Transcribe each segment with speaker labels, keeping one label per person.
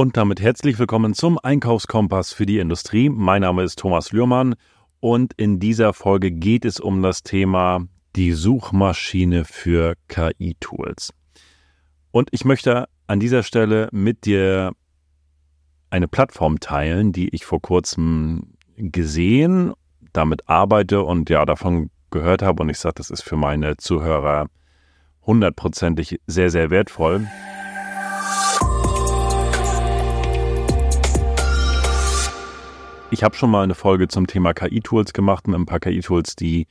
Speaker 1: Und damit herzlich willkommen zum Einkaufskompass für die Industrie. Mein Name ist Thomas Lührmann und in dieser Folge geht es um das Thema die Suchmaschine für KI-Tools. Und ich möchte an dieser Stelle mit dir eine Plattform teilen, die ich vor kurzem gesehen, damit arbeite und ja davon gehört habe. Und ich sage, das ist für meine Zuhörer hundertprozentig sehr, sehr wertvoll. Ich habe schon mal eine Folge zum Thema KI-Tools gemacht mit ein paar KI-Tools, die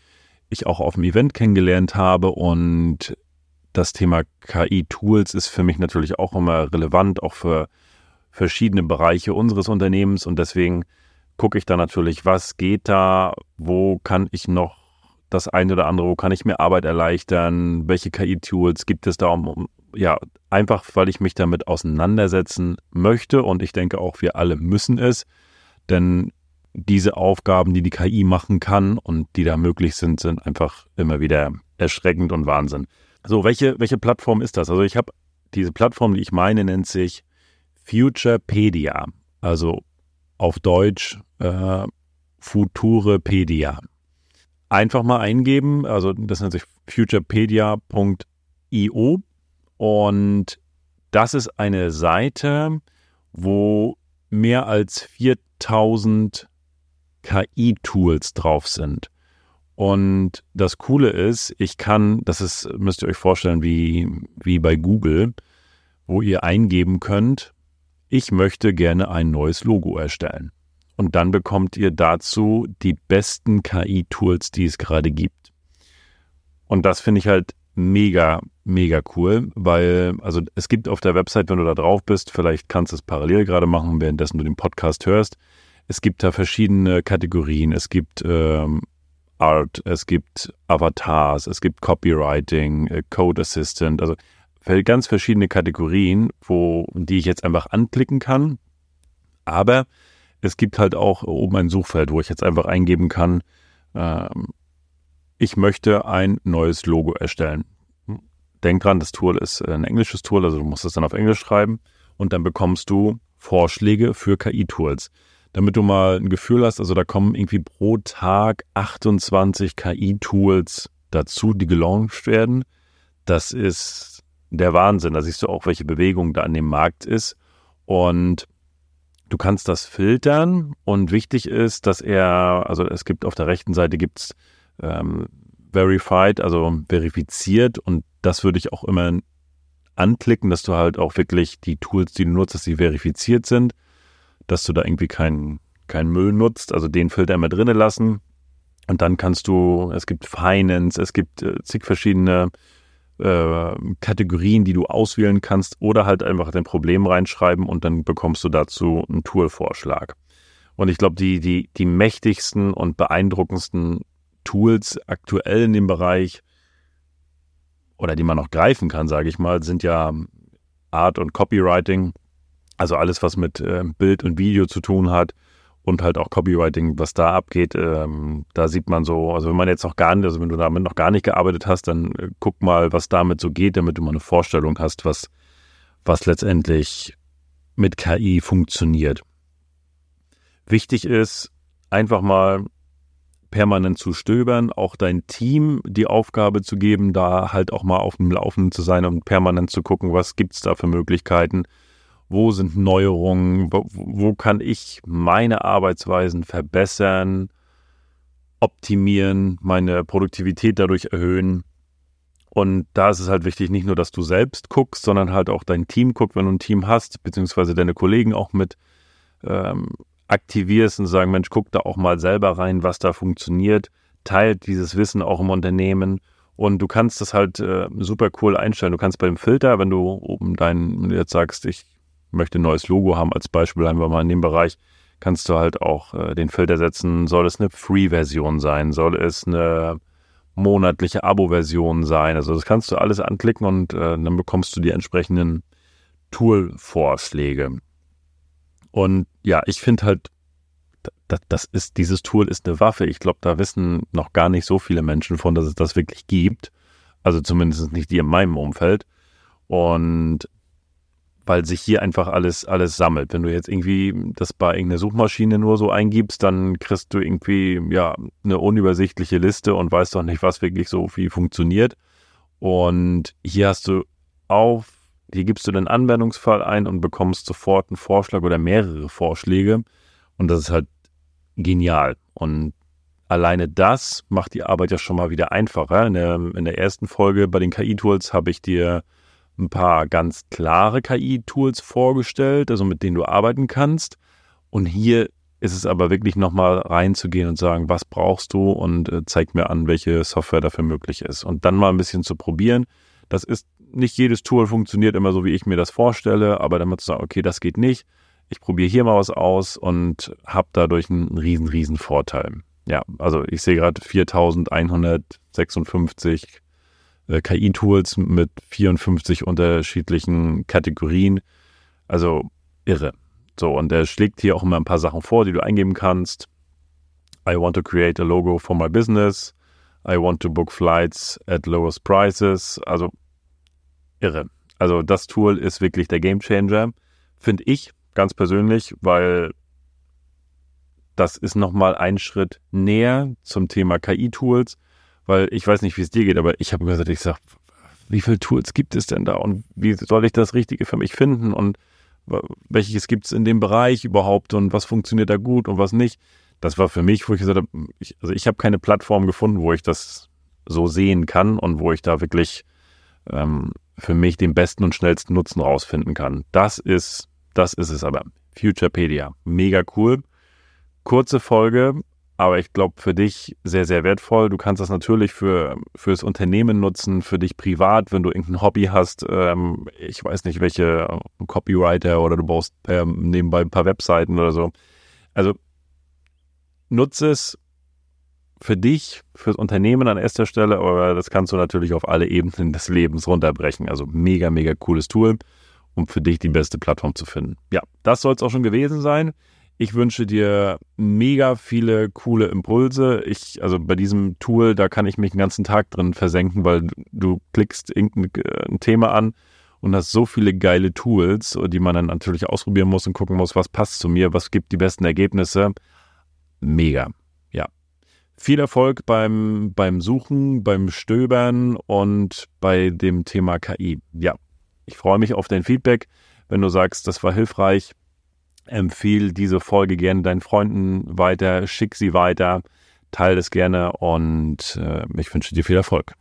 Speaker 1: ich auch auf dem Event kennengelernt habe. Und das Thema KI-Tools ist für mich natürlich auch immer relevant, auch für verschiedene Bereiche unseres Unternehmens. Und deswegen gucke ich da natürlich, was geht da, wo kann ich noch das eine oder andere, wo kann ich mir Arbeit erleichtern, welche KI-Tools gibt es da, um, ja, einfach weil ich mich damit auseinandersetzen möchte und ich denke auch, wir alle müssen es. Denn diese Aufgaben, die die KI machen kann und die da möglich sind, sind einfach immer wieder erschreckend und Wahnsinn. So, welche, welche Plattform ist das? Also ich habe diese Plattform, die ich meine, nennt sich Futurepedia. Also auf Deutsch äh, Futurepedia. Einfach mal eingeben, also das nennt sich futurepedia.io und das ist eine Seite, wo mehr als 4000 KI-Tools drauf sind. Und das Coole ist, ich kann, das ist, müsst ihr euch vorstellen, wie, wie bei Google, wo ihr eingeben könnt, ich möchte gerne ein neues Logo erstellen. Und dann bekommt ihr dazu die besten KI-Tools, die es gerade gibt. Und das finde ich halt mega, mega cool, weil, also es gibt auf der Website, wenn du da drauf bist, vielleicht kannst du es parallel gerade machen, währenddessen du den Podcast hörst. Es gibt da verschiedene Kategorien. Es gibt ähm, Art, es gibt Avatars, es gibt Copywriting, äh, Code Assistant, also ganz verschiedene Kategorien, wo, die ich jetzt einfach anklicken kann. Aber es gibt halt auch oben ein Suchfeld, wo ich jetzt einfach eingeben kann, ähm, ich möchte ein neues Logo erstellen. Denk dran, das Tool ist ein englisches Tool, also du musst es dann auf Englisch schreiben und dann bekommst du Vorschläge für KI-Tools. Damit du mal ein Gefühl hast, also da kommen irgendwie pro Tag 28 KI-Tools dazu, die gelauncht werden. Das ist der Wahnsinn. Da siehst du auch, welche Bewegung da an dem Markt ist. Und du kannst das filtern. Und wichtig ist, dass er, also es gibt auf der rechten Seite gibt's ähm, verified, also verifiziert. Und das würde ich auch immer anklicken, dass du halt auch wirklich die Tools, die du nutzt, dass sie verifiziert sind, dass du da irgendwie keinen kein Müll nutzt, also den Filter immer drinnen lassen. Und dann kannst du, es gibt Finance, es gibt äh, zig verschiedene äh, Kategorien, die du auswählen kannst oder halt einfach dein Problem reinschreiben und dann bekommst du dazu einen Toolvorschlag. Und ich glaube, die, die, die mächtigsten und beeindruckendsten Tools aktuell in dem Bereich oder die man noch greifen kann, sage ich mal, sind ja Art und Copywriting. Also alles, was mit äh, Bild und Video zu tun hat und halt auch Copywriting, was da abgeht. Ähm, da sieht man so, also wenn man jetzt noch gar nicht, also wenn du damit noch gar nicht gearbeitet hast, dann äh, guck mal, was damit so geht, damit du mal eine Vorstellung hast, was, was letztendlich mit KI funktioniert. Wichtig ist, einfach mal permanent zu stöbern, auch dein Team die Aufgabe zu geben, da halt auch mal auf dem Laufenden zu sein und permanent zu gucken, was gibt es da für Möglichkeiten, wo sind Neuerungen, wo, wo kann ich meine Arbeitsweisen verbessern, optimieren, meine Produktivität dadurch erhöhen. Und da ist es halt wichtig, nicht nur, dass du selbst guckst, sondern halt auch dein Team guckt, wenn du ein Team hast, beziehungsweise deine Kollegen auch mit ähm, aktivierst und sagen, Mensch, guck da auch mal selber rein, was da funktioniert, teilt dieses Wissen auch im Unternehmen und du kannst das halt äh, super cool einstellen. Du kannst beim Filter, wenn du oben dein, wenn du jetzt sagst, ich möchte ein neues Logo haben, als Beispiel bleiben wir mal in dem Bereich, kannst du halt auch äh, den Filter setzen, soll es eine Free-Version sein, soll es eine monatliche Abo-Version sein. Also das kannst du alles anklicken und äh, dann bekommst du die entsprechenden Tool-Vorschläge. Und ja, ich finde halt, das, das ist, dieses Tool ist eine Waffe. Ich glaube, da wissen noch gar nicht so viele Menschen von, dass es das wirklich gibt. Also zumindest nicht die in meinem Umfeld. Und weil sich hier einfach alles, alles sammelt. Wenn du jetzt irgendwie das bei irgendeiner Suchmaschine nur so eingibst, dann kriegst du irgendwie, ja, eine unübersichtliche Liste und weißt doch nicht, was wirklich so viel funktioniert. Und hier hast du auf, hier gibst du den Anwendungsfall ein und bekommst sofort einen Vorschlag oder mehrere Vorschläge. Und das ist halt genial. Und alleine das macht die Arbeit ja schon mal wieder einfacher. In der, in der ersten Folge bei den KI-Tools habe ich dir ein paar ganz klare KI-Tools vorgestellt, also mit denen du arbeiten kannst. Und hier ist es aber wirklich nochmal reinzugehen und sagen, was brauchst du und äh, zeig mir an, welche Software dafür möglich ist. Und dann mal ein bisschen zu probieren. Das ist nicht jedes Tool funktioniert immer so, wie ich mir das vorstelle, aber dann mal zu sagen, okay, das geht nicht. Ich probiere hier mal was aus und habe dadurch einen riesen, riesen Vorteil. Ja, also ich sehe gerade 4156 äh, KI-Tools mit 54 unterschiedlichen Kategorien. Also irre. So, und er schlägt hier auch immer ein paar Sachen vor, die du eingeben kannst. I want to create a logo for my business. I want to book flights at lowest prices. Also irre. Also das Tool ist wirklich der Game Changer, finde ich ganz persönlich, weil das ist nochmal ein Schritt näher zum Thema KI-Tools weil ich weiß nicht, wie es dir geht, aber ich habe gesagt, ich sage, wie viele Tools gibt es denn da und wie soll ich das Richtige für mich finden und welches gibt es in dem Bereich überhaupt und was funktioniert da gut und was nicht. Das war für mich, wo ich gesagt habe, ich, also ich habe keine Plattform gefunden, wo ich das so sehen kann und wo ich da wirklich ähm, für mich den besten und schnellsten Nutzen rausfinden kann. Das ist, das ist es aber. Futurepedia. Mega cool. Kurze Folge, aber ich glaube für dich sehr, sehr wertvoll. Du kannst das natürlich für fürs Unternehmen nutzen, für dich privat, wenn du irgendein Hobby hast. Ähm, ich weiß nicht, welche Copywriter oder du baust ähm, nebenbei ein paar Webseiten oder so. Also nutze es für dich, fürs Unternehmen an erster Stelle, aber das kannst du natürlich auf alle Ebenen des Lebens runterbrechen. Also mega, mega cooles Tool, um für dich die beste Plattform zu finden. Ja, das soll es auch schon gewesen sein. Ich wünsche dir mega viele coole Impulse. Ich, also bei diesem Tool, da kann ich mich den ganzen Tag drin versenken, weil du klickst irgendein äh, Thema an und hast so viele geile Tools, die man dann natürlich ausprobieren muss und gucken muss, was passt zu mir, was gibt die besten Ergebnisse. Mega. Ja. Viel Erfolg beim, beim Suchen, beim Stöbern und bei dem Thema KI. Ja. Ich freue mich auf dein Feedback. Wenn du sagst, das war hilfreich, Empfehle diese Folge gerne deinen Freunden weiter, schick sie weiter, teile es gerne und äh, ich wünsche dir viel Erfolg.